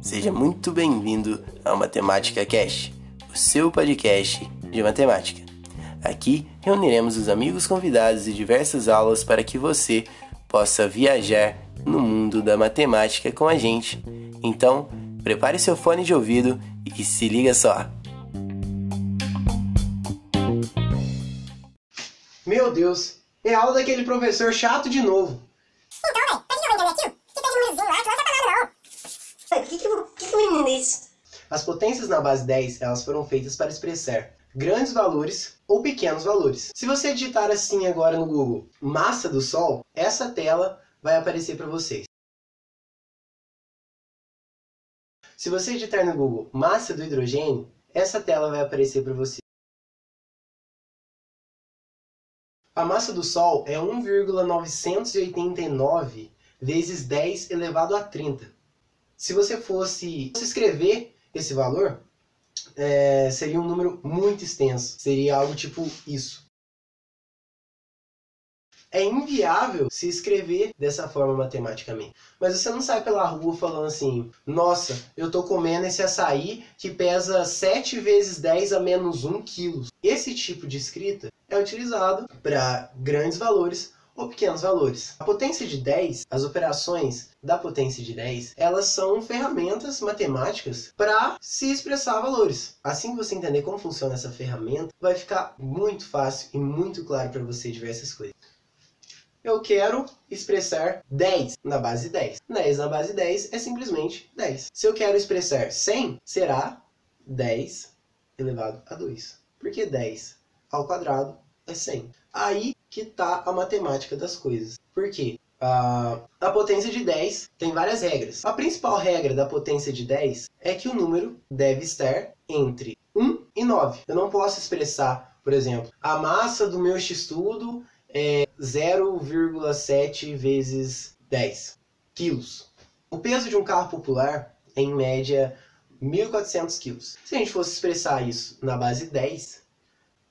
Seja muito bem-vindo ao Matemática Cast, o seu podcast de matemática. Aqui reuniremos os amigos convidados e diversas aulas para que você possa viajar no mundo da matemática com a gente. Então, prepare seu fone de ouvido e se liga só. Meu Deus, é aula daquele professor chato de novo. Então, velho, pra que eu vou entender, tio? Que tem um númerozinho lá que não vai pra nada, não. O que que eu, que que eu vou entender isso? As potências na base 10, elas foram feitas para expressar grandes valores ou pequenos valores. Se você digitar assim agora no Google, massa do Sol, essa tela vai aparecer para vocês. Se você digitar no Google massa do hidrogênio, essa tela vai aparecer para você. A massa do Sol é 1,989 vezes 10 elevado a 30. Se você fosse escrever esse valor, é, seria um número muito extenso. Seria algo tipo isso. É inviável se escrever dessa forma matematicamente. Mas você não sai pela rua falando assim: Nossa, eu tô comendo esse açaí que pesa 7 vezes 10 a menos 1 quilos. Esse tipo de escrita é utilizado para grandes valores ou pequenos valores. A potência de 10, as operações da potência de 10, elas são ferramentas matemáticas para se expressar valores. Assim que você entender como funciona essa ferramenta, vai ficar muito fácil e muito claro para você diversas coisas. Eu quero expressar 10 na base 10. 10 na base 10 é simplesmente 10. Se eu quero expressar 100, será 10 elevado a 2. Porque 10 ao quadrado é 100. Aí que está a matemática das coisas. Por quê? A, a potência de 10 tem várias regras. A principal regra da potência de 10 é que o número deve estar entre 1 e 9. Eu não posso expressar, por exemplo, a massa do meu x-tudo é 0,7 vezes 10 quilos. O peso de um carro popular é, em média, 1.400 quilos. Se a gente fosse expressar isso na base 10,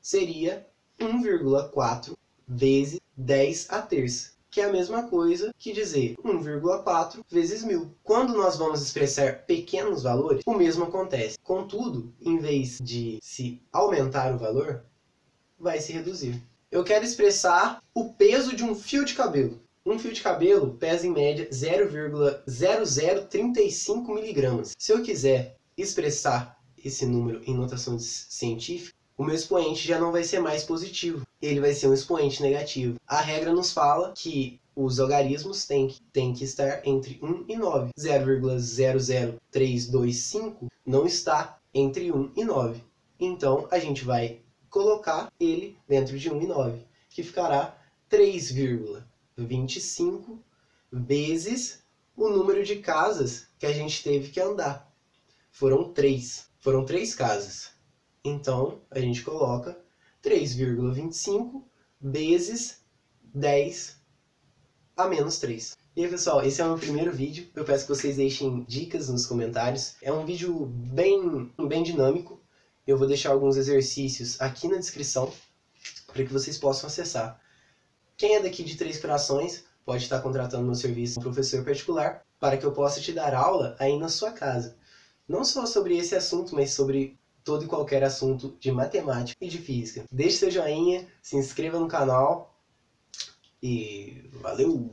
seria 1,4 vezes 10 a terça, que é a mesma coisa que dizer 1,4 vezes 1000. Quando nós vamos expressar pequenos valores, o mesmo acontece. Contudo, em vez de se aumentar o valor, vai se reduzir. Eu quero expressar o peso de um fio de cabelo. Um fio de cabelo pesa em média 0,0035 miligramas. Se eu quiser expressar esse número em notação científica, o meu expoente já não vai ser mais positivo, ele vai ser um expoente negativo. A regra nos fala que os algarismos têm que, têm que estar entre 1 e 9. 0,00325 não está entre 1 e 9. Então, a gente vai colocar ele dentro de 1 e 9, que ficará 3,25 vezes o número de casas que a gente teve que andar. Foram três. Foram três casas. Então, a gente coloca 3,25 vezes 10 a menos 3. E aí, pessoal, esse é o meu primeiro vídeo. Eu peço que vocês deixem dicas nos comentários. É um vídeo bem, bem dinâmico. Eu vou deixar alguns exercícios aqui na descrição para que vocês possam acessar. Quem é daqui de Três Corações pode estar contratando meu serviço um professor particular para que eu possa te dar aula aí na sua casa. Não só sobre esse assunto, mas sobre todo e qualquer assunto de matemática e de física. Deixe seu joinha, se inscreva no canal e valeu!